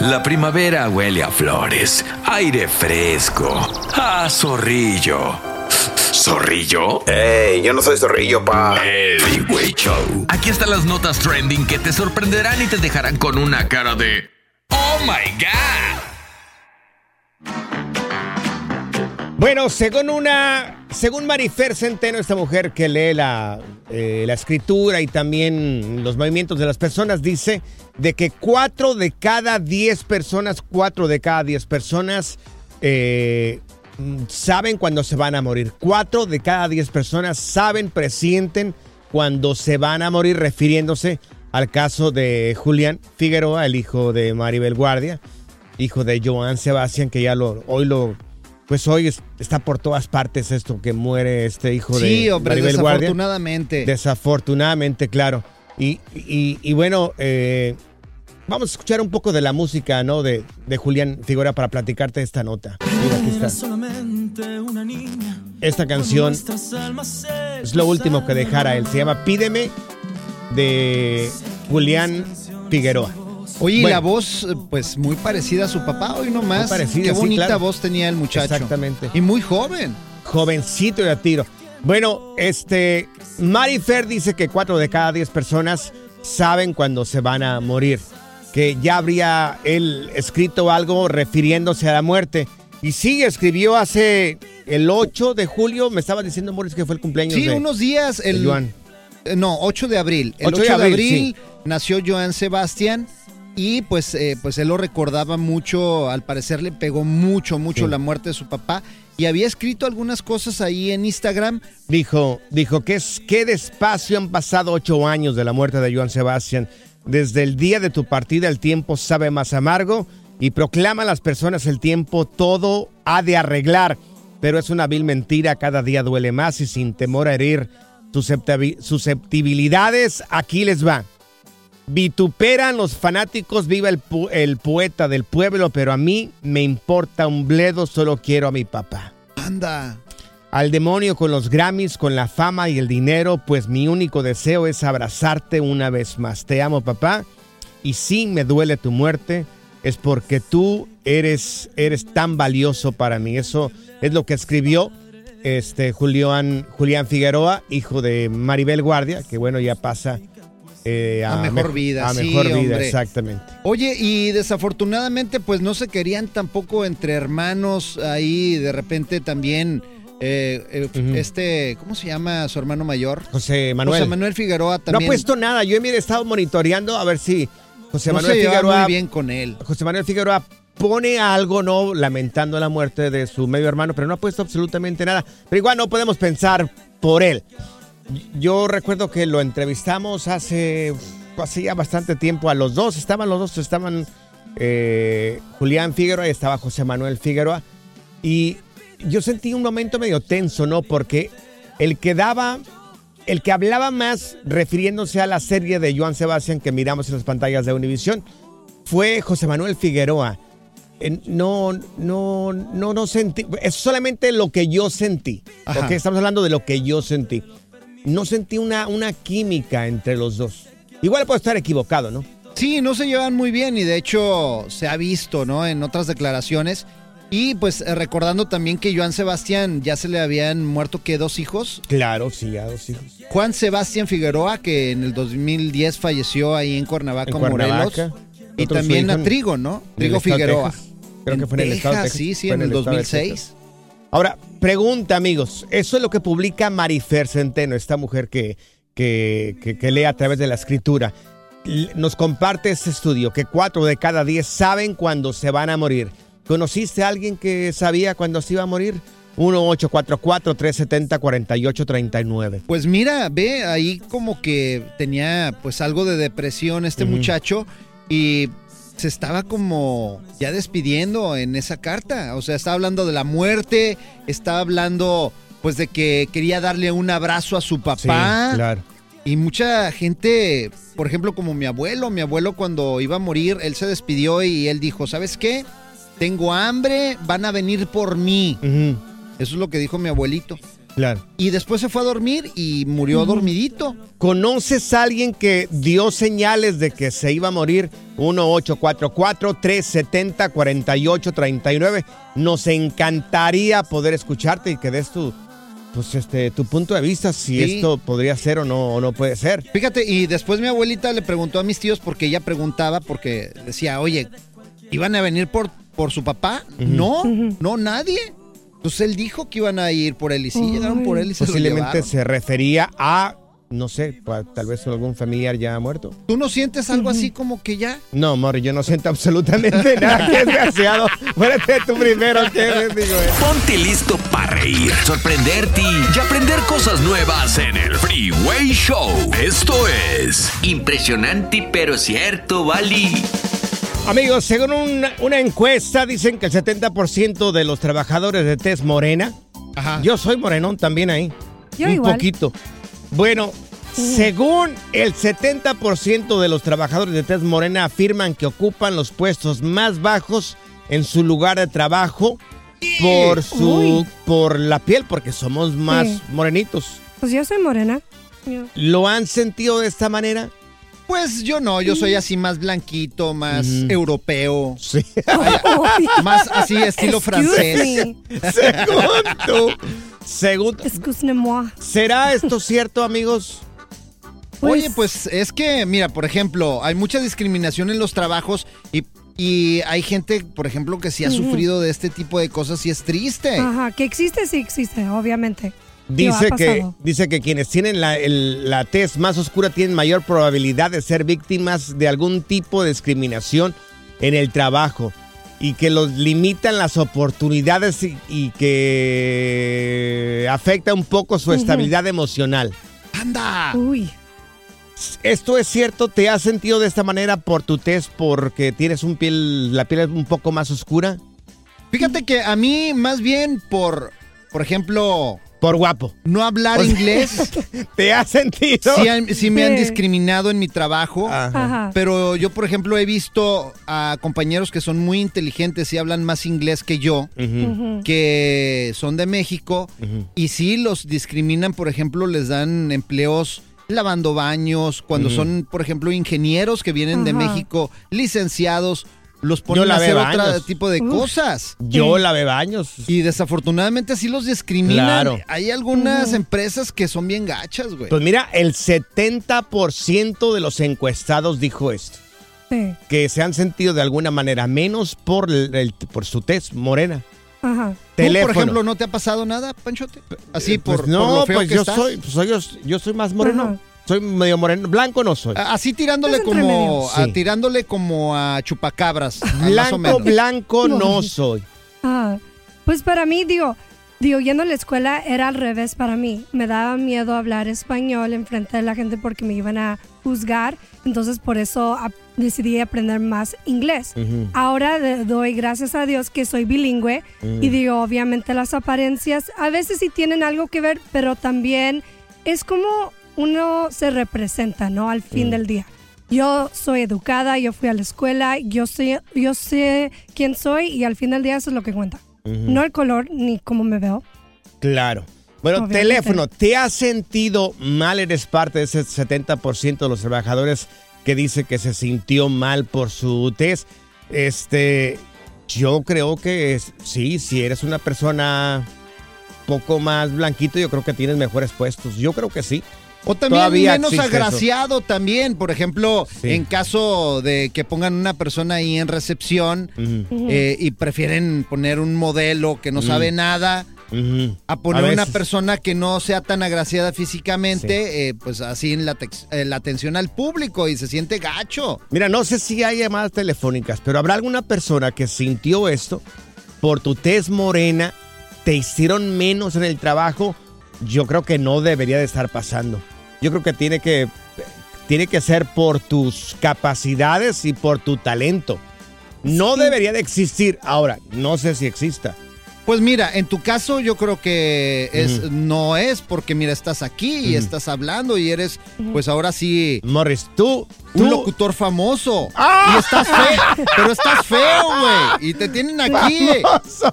Speaker 3: La primavera huele a flores, aire fresco, a zorrillo. ¿Zorrillo?
Speaker 9: ¡Ey! Yo no soy zorrillo, pa.
Speaker 3: El Freeway Show. Aquí están las notas trending que te sorprenderán y te dejarán con una cara de. ¡Oh my God!
Speaker 1: Bueno, según una, según Marifer Centeno, esta mujer que lee la, eh, la escritura y también los movimientos de las personas, dice de que cuatro de cada diez personas, cuatro de cada diez personas eh, saben cuando se van a morir. Cuatro de cada diez personas saben, presienten cuando se van a morir, refiriéndose al caso de Julián Figueroa, el hijo de Maribel Guardia, hijo de Joan Sebastián, que ya lo, hoy lo pues hoy es- está por todas partes esto que muere este hijo de
Speaker 2: Sí, hombre,
Speaker 1: Maribel Guardia.
Speaker 2: desafortunadamente.
Speaker 1: Desafortunadamente, claro. Y, y- y bueno, eh, vamos a escuchar un poco de la música, ¿no? De, de Julián Figueroa para platicarte esta nota. Mira, aquí está. Esta canción es lo último que dejara él. Se llama Pídeme de Julián Figueroa.
Speaker 2: Oye, y la voz, eh, pues muy parecida a su papá, hoy nomás.
Speaker 1: Muy parecida,
Speaker 2: Qué
Speaker 1: sí,
Speaker 2: bonita
Speaker 1: claro.
Speaker 2: voz tenía el muchacho.
Speaker 1: Exactamente.
Speaker 2: Y muy joven.
Speaker 1: Jovencito de a tiro. Bueno, este, Mari Fer dice que cuatro de cada diez personas saben cuando se van a morir. Que ya habría él escrito algo refiriéndose a la muerte. Y sí, escribió hace el 8 de julio, me estaba diciendo Morris que fue el cumpleaños
Speaker 2: Sí,
Speaker 1: de,
Speaker 2: unos días. El,
Speaker 1: Joan.
Speaker 2: eh, No, 8 de abril. El
Speaker 1: 8
Speaker 2: 8,
Speaker 1: de
Speaker 2: de
Speaker 1: abril,
Speaker 2: abril, nació Joan Sebastián y pues, eh, pues él lo recordaba mucho, al parecer le pegó mucho, mucho
Speaker 1: Sí.
Speaker 2: la muerte de su papá y había escrito algunas cosas ahí en Instagram.
Speaker 1: Dijo, dijo que es qué despacio han pasado ocho años de la muerte de Joan Sebastián. Desde el día de tu partida el tiempo sabe más amargo y proclama a las personas el tiempo todo ha de arreglar. Pero es una vil mentira, cada día duele más y sin temor a herir susceptibilidades, aquí les va. Vituperan los fanáticos, viva el, pu- el poeta del pueblo, pero a mí me importa un bledo, solo quiero a mi papá.
Speaker 2: Anda.
Speaker 1: Al demonio con los Grammys, con la fama y el dinero, pues mi único deseo es abrazarte una vez más. Te amo, papá. Y si me duele tu muerte, es porque tú eres, eres tan valioso para mí. Eso es lo que escribió este Julián, Julián Figueroa, hijo de Maribel Guardia, que bueno, ya pasa eh,
Speaker 2: A mejor
Speaker 1: mejo-
Speaker 2: vida,
Speaker 1: A
Speaker 2: sí,
Speaker 1: mejor vida,
Speaker 2: hombre.
Speaker 1: exactamente.
Speaker 2: Oye, y desafortunadamente pues no se querían tampoco entre hermanos ahí, de repente también eh, eh, este, ¿cómo se llama su hermano mayor?
Speaker 1: José Manuel.
Speaker 2: José Manuel Figueroa
Speaker 1: No
Speaker 2: también.
Speaker 1: ha puesto nada. Yo he estado monitoreando a ver si José
Speaker 2: no
Speaker 1: Manuel
Speaker 2: se
Speaker 1: Figueroa.
Speaker 2: muy bien con él.
Speaker 1: José Manuel Figueroa pone algo, ¿no? Lamentando la muerte de su medio hermano, pero no ha puesto absolutamente nada. Pero igual no podemos pensar por él. Yo recuerdo que lo entrevistamos hace, hace ya bastante tiempo a los dos. Estaban los dos, estaban eh, Julián Figueroa y estaba José Manuel Figueroa. Y yo sentí un momento medio tenso, ¿no? Porque el que daba, el que hablaba más refiriéndose a la serie de Joan Sebastián que miramos en las pantallas de Univisión fue José Manuel Figueroa. Eh, No, no, no, no sentí. Es solamente lo que yo sentí.
Speaker 2: Ajá.
Speaker 1: ¿ok? Estamos hablando de lo que yo sentí. No sentí una, una química entre los dos. Igual puedo estar equivocado, ¿no?
Speaker 2: Sí, no se llevan muy bien y de hecho se ha visto, ¿no? En otras declaraciones Y pues eh, recordando también que Joan Sebastián ya se le habían muerto que dos hijos.
Speaker 1: Claro, sí, ya dos hijos.
Speaker 2: Juan Sebastián Figueroa, que en el 2010 falleció ahí en Cuernavaca,
Speaker 1: En
Speaker 2: Morelos.
Speaker 1: Cuernavaca.
Speaker 2: Y también a Trigo, ¿no?
Speaker 1: el
Speaker 2: Trigo Figueroa.
Speaker 1: Creo que fue en el estado de
Speaker 2: Texas. Sí, sí, en el
Speaker 1: de
Speaker 2: 2006.
Speaker 1: Texas. Ahora, pregunta, amigos. Eso es lo que publica Marifer Centeno, esta mujer que, que, que- que lee a través de la escritura. Nos comparte este estudio que cuatro de cada diez saben cuándo se van a morir. ¿Conociste a alguien que sabía cuándo se iba a morir? 1-844-370-4839.
Speaker 2: Pues mira, ve ahí como que tenía pues algo de depresión este muchacho y se estaba como ya despidiendo en esa carta. O sea, estaba hablando de la muerte, estaba hablando pues de que quería darle un abrazo a su papá.
Speaker 1: Sí, claro.
Speaker 2: Y mucha gente, por ejemplo, como mi abuelo, mi abuelo cuando iba a morir, él se despidió y él dijo, ¿sabes qué? Tengo hambre, van a venir por mí. Eso es lo que dijo mi abuelito.
Speaker 1: Claro.
Speaker 2: Y después se fue a dormir y murió dormidito.
Speaker 1: ¿Conoces a alguien que dio señales de que se iba a morir? 1-844-370-4839. Nos encantaría poder escucharte y que des tu, pues este, tu punto de vista si
Speaker 2: Sí.
Speaker 1: esto podría ser o no, o no puede ser.
Speaker 2: Fíjate, y después mi abuelita le preguntó a mis tíos porque ella preguntaba, porque decía, oye, ¿iban a venir por, por su papá? No, no, nadie. Entonces él dijo que iban a ir por él y sí, llegaron por él y se
Speaker 1: Posiblemente se refería a, no sé, tal vez algún familiar ya muerto.
Speaker 2: ¿Tú no sientes algo así como que ya?
Speaker 1: No, Mori, yo no siento absolutamente nada. Qué desgraciado. Fuérate tú primero, ¿qué les digo? eh?
Speaker 3: Ponte listo para reír, sorprenderte y aprender cosas nuevas en el Freeway Show. Esto es
Speaker 10: Impresionante pero cierto, Bali.
Speaker 1: Amigos, según una, una encuesta, dicen que el 70% de los trabajadores de tez morena, yo soy morenón también ahí,
Speaker 4: Yo
Speaker 1: un
Speaker 4: igual.
Speaker 1: poquito. Bueno, según el 70% de los trabajadores de tez morena afirman que ocupan los puestos más bajos en su lugar de trabajo por su
Speaker 4: Uy.
Speaker 1: por la piel, porque somos más
Speaker 4: Sí.
Speaker 1: morenitos.
Speaker 4: Pues yo soy morena. Yo-
Speaker 1: ¿Lo han sentido de esta manera?
Speaker 2: Pues yo no, yo soy así más blanquito, más europeo.
Speaker 1: Sí.
Speaker 2: Más así estilo
Speaker 4: Excuse
Speaker 2: francés.
Speaker 4: me.
Speaker 1: Segundo. Segundo.
Speaker 4: Excuse-moi.
Speaker 1: ¿Será esto cierto, amigos?
Speaker 2: Oye, pues es que, mira, por ejemplo, hay mucha discriminación en los trabajos y, y hay gente, por ejemplo, que sí ha sufrido de este tipo de cosas y es triste.
Speaker 4: Ajá, que existe, sí existe, obviamente.
Speaker 1: Dice que, dice que quienes tienen la, el- la tez más oscura tienen mayor probabilidad de ser víctimas de algún tipo de discriminación en el trabajo y que los limitan las oportunidades y, y que afecta un poco su estabilidad emocional.
Speaker 2: ¡Anda!
Speaker 4: Uy.
Speaker 1: ¿Esto es cierto? ¿Te has sentido de esta manera por tu tez porque tienes un piel, la piel un poco más oscura?
Speaker 2: Fíjate que a mí, más bien por, por ejemplo,
Speaker 1: Por guapo.
Speaker 2: no hablar
Speaker 1: O sea,
Speaker 2: inglés,
Speaker 1: ¿Te has sentido?
Speaker 2: sí, han- sí me han discriminado en mi trabajo.
Speaker 4: Ajá.
Speaker 2: Pero yo, por ejemplo, he visto a compañeros que son muy inteligentes y hablan más inglés que yo, que son de México, y sí los discriminan, por ejemplo, les dan empleos lavando baños, cuando son, por ejemplo, ingenieros que vienen de. México, licenciados, los ponen a hacer
Speaker 1: baños.
Speaker 2: otro tipo de
Speaker 4: Uf.
Speaker 2: cosas.
Speaker 1: Yo lavé baños.
Speaker 2: Y desafortunadamente así los discriminan.
Speaker 1: Claro.
Speaker 2: Hay algunas empresas que son bien gachas, güey.
Speaker 1: Pues mira, el 70% de los encuestados dijo esto,
Speaker 4: Sí.
Speaker 1: que se han sentido de alguna manera menos por, el- el- por su tez morena.
Speaker 4: Ajá.
Speaker 2: ¿Tú,
Speaker 1: Teléfono.
Speaker 2: por ejemplo, no te ha pasado nada, Panchote? Así
Speaker 1: Eh,
Speaker 2: por,
Speaker 1: pues no,
Speaker 2: por lo feo
Speaker 1: pues
Speaker 2: que
Speaker 1: yo
Speaker 2: estás.
Speaker 1: soy, pues soy- yo, yo soy más moreno.
Speaker 4: Ajá.
Speaker 1: Soy medio moreno, blanco no soy.
Speaker 2: Así tirándole como, a, tirándole como a chupacabras. a más o
Speaker 1: Blanco,
Speaker 2: menos.
Speaker 1: blanco no soy.
Speaker 4: Ah, pues para mí, digo, digo, yendo a la escuela era al revés para mí. Me daba miedo hablar español en frente de la gente porque me iban a juzgar. Entonces, por eso decidí aprender más inglés. Ahora de- doy gracias a Dios que soy bilingüe y digo, obviamente las apariencias a veces sí tienen algo que ver, pero también es como uno se representa, ¿no? Al fin del día. Yo soy educada, yo fui a la escuela, yo sé, yo sé quién soy y al fin del día eso es lo que cuenta. No el color ni cómo me veo.
Speaker 1: Claro. Bueno,
Speaker 4: Obviamente.
Speaker 1: teléfono, ¿te has sentido mal? Eres parte de ese 70% de los trabajadores que dice que se sintió mal por su test. Este, yo creo que es- sí, si eres una persona poco más blanquito, yo creo que tienes mejores puestos. Yo creo que sí.
Speaker 2: O también
Speaker 1: Todavía
Speaker 2: menos
Speaker 1: existe eso.
Speaker 2: agraciado también, por ejemplo,
Speaker 1: Sí.
Speaker 2: en caso de que pongan una persona ahí en recepción eh, y prefieren poner un modelo que no sabe nada a poner
Speaker 1: A
Speaker 2: una persona que no sea tan agraciada físicamente, eh, pues así en la, tex- eh, la atención al público y se siente gacho.
Speaker 1: Mira, no sé si hay llamadas telefónicas, pero habrá alguna persona que sintió esto por tu tez morena, te hicieron menos en el trabajo. Yo creo que no debería de estar pasando. Yo creo que tiene que tiene que ser por tus capacidades y por tu talento. No debería de existir. Ahora, no sé si exista.
Speaker 2: Pues mira, en tu caso yo creo que es, no es porque mira, estás aquí y estás hablando y eres, pues ahora sí,
Speaker 1: Morris, tú,
Speaker 2: un
Speaker 1: tú-
Speaker 2: locutor famoso.
Speaker 1: ¡Ah!
Speaker 2: Y estás feo, pero estás feo, güey. Y te tienen aquí.
Speaker 1: Famoso,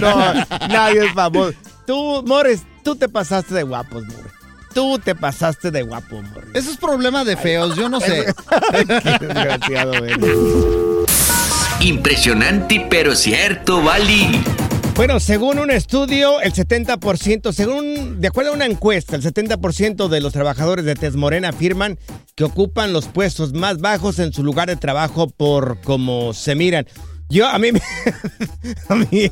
Speaker 1: no, nadie es famoso. Tú, Morris, tú te pasaste de guapos, Morris. Tú te pasaste de guapo, Morris.
Speaker 2: Eso es problema de feos, yo no sé.
Speaker 1: Qué desgraciado.
Speaker 10: Impresionante pero cierto, Bali.
Speaker 1: Bueno, según un estudio, el 70%, según, de acuerdo a una encuesta, el 70% de los trabajadores de Tez Morena afirman que ocupan los puestos más bajos en su lugar de trabajo por cómo se miran. Yo, a mí, a mí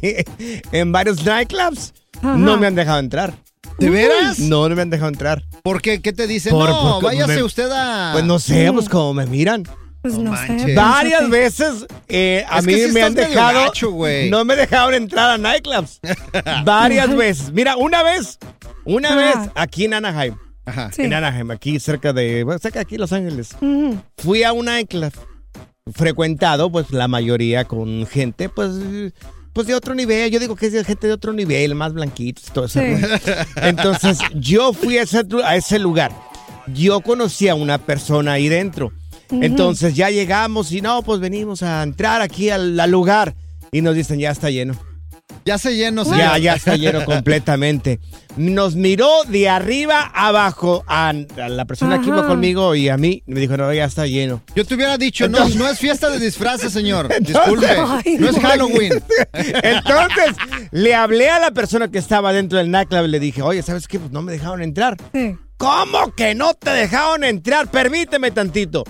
Speaker 1: en varios nightclubs
Speaker 4: Ajá.
Speaker 1: no me han dejado entrar.
Speaker 2: ¿De veras?
Speaker 1: No, no me han dejado entrar.
Speaker 2: ¿Por qué? ¿Qué te dicen?
Speaker 1: Por-
Speaker 2: no, váyase
Speaker 1: me-
Speaker 2: usted a...
Speaker 1: Pues no sé, pues como me miran.
Speaker 4: Pues no, sé.
Speaker 2: manches.
Speaker 1: Varias veces eh, a
Speaker 2: Es
Speaker 1: mí
Speaker 2: sí
Speaker 1: me han
Speaker 2: medio
Speaker 1: dejado.
Speaker 2: gacho, güey.
Speaker 1: no me dejaron entrar a nightclubs. Varias veces. Mira, una vez, una
Speaker 4: Ajá.
Speaker 1: vez aquí en Anaheim.
Speaker 2: Ajá.
Speaker 4: Sí.
Speaker 1: En Anaheim, aquí cerca de. Bueno, cerca de aquí, Los Ángeles.
Speaker 4: Ujú.
Speaker 1: Fui a un nightclub frecuentado, pues la mayoría con gente, pues. Pues de otro nivel, yo digo que es de gente de otro nivel, más blanquitos, todo eso.
Speaker 4: Sí.
Speaker 1: Entonces, yo fui a ese, a ese lugar. Yo conocí a una persona ahí dentro. Entonces ya llegamos y no, pues venimos a entrar aquí al, al lugar. Y nos dicen, ya está lleno.
Speaker 2: Ya se llenó, señor.
Speaker 1: Ya, ya está lleno completamente. Nos miró de arriba abajo a, a la persona que iba conmigo y a mí. Me dijo, no, ya está lleno.
Speaker 2: Yo te hubiera dicho, no,
Speaker 1: Entonces-
Speaker 2: no es fiesta de disfraces, señor. Disculpe.
Speaker 4: Ay,
Speaker 2: no es. Halloween.
Speaker 1: Entonces, le hablé a la persona que estaba dentro del nightclub y le dije, oye, ¿sabes qué? Pues no me dejaron entrar.
Speaker 4: Sí.
Speaker 1: ¿Cómo que no te dejaron entrar? Permíteme tantito.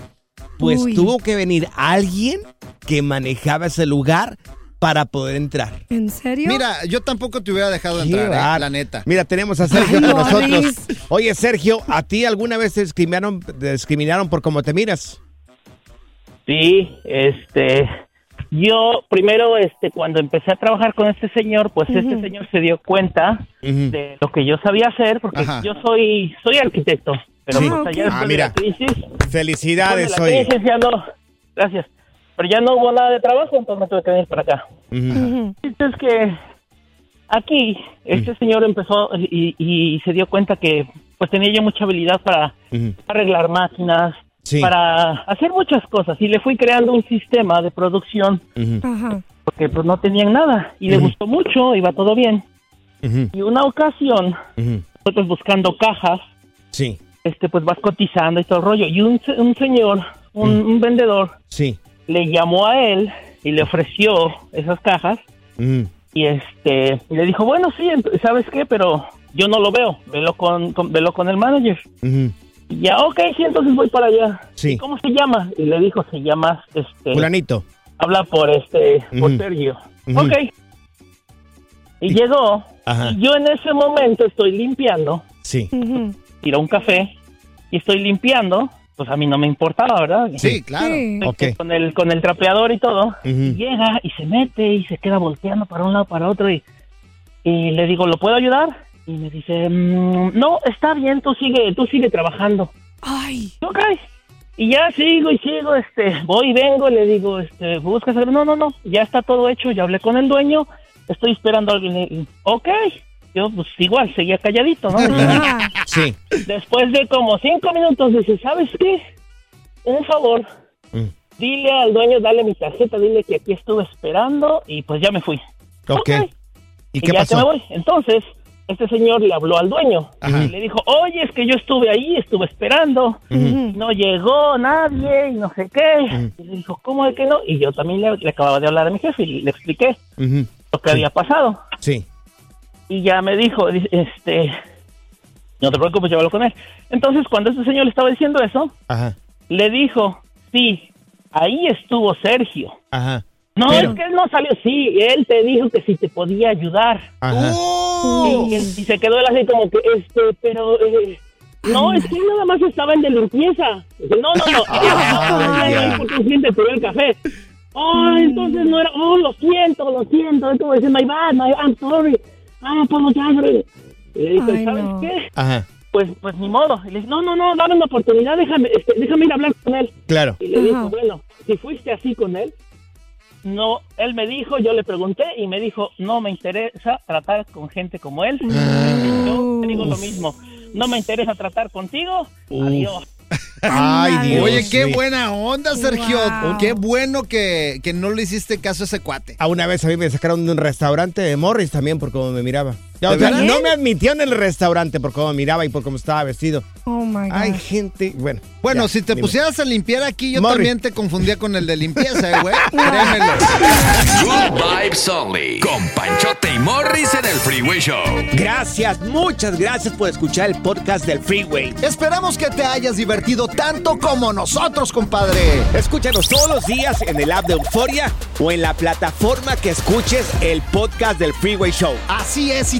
Speaker 1: Pues
Speaker 4: Uy.
Speaker 1: tuvo que venir alguien que manejaba ese lugar para poder entrar.
Speaker 4: ¿En serio?
Speaker 2: Mira, yo tampoco te hubiera dejado
Speaker 1: Qué
Speaker 2: entrar, eh, la neta.
Speaker 1: Mira, tenemos a Sergio
Speaker 4: Ay,
Speaker 1: con nosotros. Oye, Sergio, ¿a ti alguna vez te discriminaron, te discriminaron por cómo te miras?
Speaker 11: Sí, este, yo primero, este, cuando empecé a trabajar con este señor, pues este señor se dio cuenta de lo que yo sabía hacer, porque
Speaker 2: Ajá.
Speaker 11: yo soy, soy arquitecto, pero
Speaker 1: Sí.
Speaker 11: pues allá
Speaker 1: Ah,
Speaker 11: después de
Speaker 1: mira.
Speaker 11: la crisis,
Speaker 1: Felicidades,
Speaker 11: de la
Speaker 1: oye.
Speaker 11: crisis ya no, gracias, pero ya no hubo nada de trabajo, entonces me tuve que venir para acá.
Speaker 1: Ujú.
Speaker 4: Ujú.
Speaker 11: Es que aquí este señor empezó y, y se dio cuenta que pues tenía yo mucha habilidad para arreglar máquinas,
Speaker 1: Sí.
Speaker 11: para hacer muchas cosas y le fui creando un sistema de producción porque pues no tenían nada y le gustó mucho, iba todo bien. Y una ocasión, nosotros buscando cajas,
Speaker 1: Sí,
Speaker 11: este pues vas cotizando y todo el rollo y un, se- un señor, un, un vendedor
Speaker 1: sí.
Speaker 11: Le llamó a él y le ofreció esas cajas
Speaker 1: Ujú.
Speaker 11: y este y le dijo, "Bueno, sí, ¿sabes qué? Pero yo no lo veo, velo con, con- velo con el manager." Y ya, ok, sí, entonces voy para allá.
Speaker 1: Sí.
Speaker 11: ¿Y ¿Cómo se llama? Y le dijo, se llama, este,
Speaker 1: Fulanito.
Speaker 11: habla por este, por
Speaker 1: Ujú.
Speaker 11: Sergio. Ok. Y llegó,
Speaker 1: Ajá.
Speaker 11: y yo en ese momento estoy limpiando,
Speaker 1: Sí.
Speaker 4: Ujú.
Speaker 11: tiro un café, y estoy limpiando, pues a mí no me importaba, ¿verdad?
Speaker 2: Sí, claro.
Speaker 4: Sí.
Speaker 1: Ok.
Speaker 11: Con el, con el trapeador y todo. Y llega y se mete y se queda volteando para un lado, para otro, y, y le digo, ¿lo puedo ayudar? Y me dice, "Mm, no, está bien, tú sigue, tú sigue trabajando.
Speaker 4: Ay.
Speaker 11: Ok. Y ya sigo y sigo, este, voy y vengo, le digo, este, buscas. No, no, no, ya está todo hecho, ya hablé con el dueño, estoy esperando a alguien. Y, Ok, yo pues igual, seguía calladito, ¿no?
Speaker 1: Sí.
Speaker 11: Después de como cinco minutos, dice, ¿sabes qué? Un favor,
Speaker 1: Mm.
Speaker 11: dile al dueño, dale mi tarjeta, dile que aquí estuve esperando y pues ya me fui.
Speaker 1: Ok. ¿Y
Speaker 11: Y
Speaker 1: qué
Speaker 11: ya que me
Speaker 1: pasó?
Speaker 11: voy. Entonces, este señor le habló al dueño y le dijo, oye, es que yo estuve ahí, estuve esperando, no llegó nadie y no sé qué. Y le dijo, ¿cómo de que no? Y yo también le, le acababa de hablar a mi jefe y le expliqué lo que había pasado.
Speaker 1: Sí.
Speaker 11: Y ya me dijo, este, no te preocupes, yo hablo con él. Entonces, cuando este señor le estaba diciendo eso,
Speaker 1: Ajá.
Speaker 11: le dijo, sí, ahí estuvo Sergio.
Speaker 1: Ajá.
Speaker 11: No,
Speaker 1: Pero-
Speaker 11: es que él no salió, sí, él te dijo que si te podía ayudar.
Speaker 1: Ajá.
Speaker 11: Y, y se quedó él así como que, este, pero, eh, no, es que él nada más estaba en de limpieza. No, no, no,
Speaker 1: Ay,
Speaker 11: Ay,
Speaker 1: ya.
Speaker 11: porque el cliente pidió el café. Oh, entonces no era, oh, lo siento, lo siento, es como decir, my bad, my, I'm sorry, I'm apologizing. Y le dije,
Speaker 4: Ay,
Speaker 11: ¿sabes
Speaker 4: no.
Speaker 11: qué?
Speaker 1: Ajá.
Speaker 11: Pues, pues ni modo. Y le dije, no, no, no, dame una oportunidad, déjame, este, déjame ir a hablar con él.
Speaker 1: Claro.
Speaker 11: Y le dijo, bueno, si fuiste así con él, no, él me dijo, yo le pregunté y me dijo, no me interesa tratar con gente como él. Yo te digo lo mismo, no me interesa tratar contigo, adiós.
Speaker 1: Ay, Dios.
Speaker 2: Oye, qué buena onda, Sergio.
Speaker 4: Wow.
Speaker 2: Qué bueno que, que no le hiciste caso a ese cuate.
Speaker 1: A una vez a mí me sacaron de un restaurante de Morris también por cómo me miraba. Ya, o
Speaker 2: ¿De
Speaker 1: sea, no me admitieron en el restaurante por cómo miraba y por cómo estaba vestido.
Speaker 4: Oh my God.
Speaker 1: Hay gente, bueno.
Speaker 2: Bueno,
Speaker 1: ya,
Speaker 2: si te
Speaker 1: dime.
Speaker 2: pusieras a limpiar aquí, yo
Speaker 1: Morris.
Speaker 2: también te confundía con el de limpieza, eh, güey. Créemelo.
Speaker 3: Good Vibes Only. Con Panchote y Morris en el Freeway Show.
Speaker 1: Gracias, muchas gracias por escuchar el podcast del Freeway.
Speaker 2: Esperamos que te hayas divertido tanto como nosotros, compadre.
Speaker 1: Escúchanos todos los días en el app de Euforia o en la plataforma que escuches el podcast del Freeway Show.
Speaker 2: Así es, y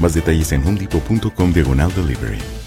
Speaker 12: Más detalles en homedepot.com diagonal delivery.